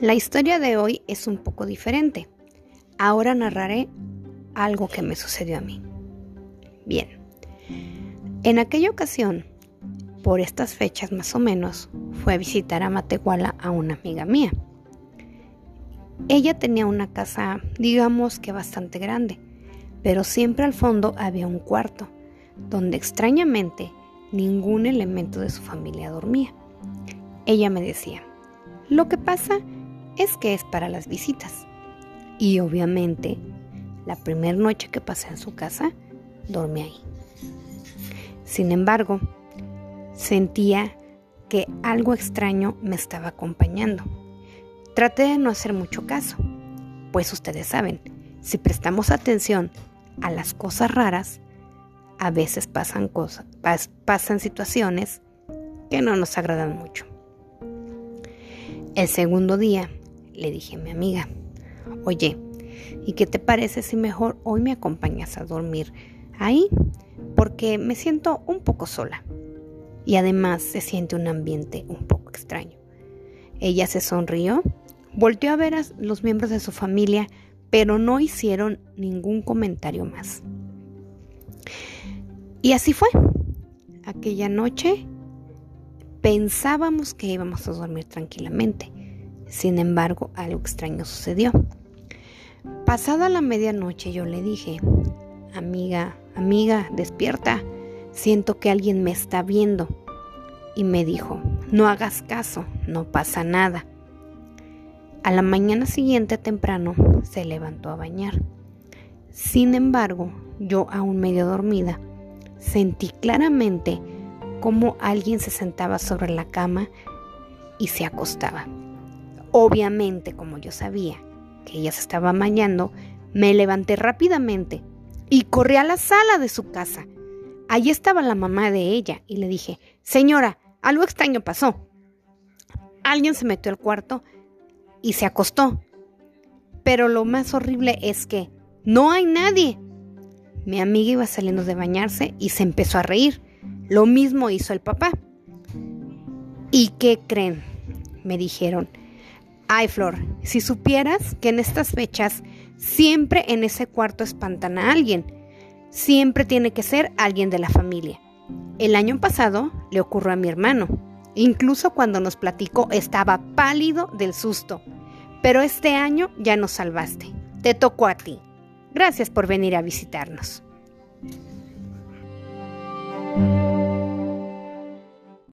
La historia de hoy es un poco diferente. Ahora narraré algo que me sucedió a mí. Bien, en aquella ocasión, por estas fechas más o menos, fue a visitar a Matehuala a una amiga mía. Ella tenía una casa, digamos que bastante grande, pero siempre al fondo había un cuarto, donde extrañamente ningún elemento de su familia dormía. Ella me decía, lo que pasa es que es para las visitas. Y obviamente, la primera noche que pasé en su casa, dormí ahí. Sin embargo, sentía que algo extraño me estaba acompañando. Traté de no hacer mucho caso, pues ustedes saben, si prestamos atención a las cosas raras, a veces pasan cosas, pasan situaciones que no nos agradan mucho. El segundo día le dije a mi amiga, oye, ¿y qué te parece si mejor hoy me acompañas a dormir ahí? Porque me siento un poco sola y además se siente un ambiente un poco extraño. Ella se sonrió, volteó a ver a los miembros de su familia, pero no hicieron ningún comentario más. Y así fue. Aquella noche pensábamos que íbamos a dormir tranquilamente. Sin embargo, algo extraño sucedió. Pasada la medianoche yo le dije, amiga, amiga, despierta, siento que alguien me está viendo. Y me dijo, no hagas caso, no pasa nada. A la mañana siguiente temprano se levantó a bañar. Sin embargo, yo aún medio dormida, Sentí claramente cómo alguien se sentaba sobre la cama y se acostaba. Obviamente, como yo sabía que ella se estaba bañando, me levanté rápidamente y corrí a la sala de su casa. Allí estaba la mamá de ella y le dije, señora, algo extraño pasó. Alguien se metió al cuarto y se acostó. Pero lo más horrible es que no hay nadie. Mi amiga iba saliendo de bañarse y se empezó a reír. Lo mismo hizo el papá. ¿Y qué creen? Me dijeron. Ay, Flor, si supieras que en estas fechas siempre en ese cuarto espantan a alguien. Siempre tiene que ser alguien de la familia. El año pasado le ocurrió a mi hermano. Incluso cuando nos platicó estaba pálido del susto. Pero este año ya nos salvaste. Te tocó a ti. Gracias por venir a visitarnos.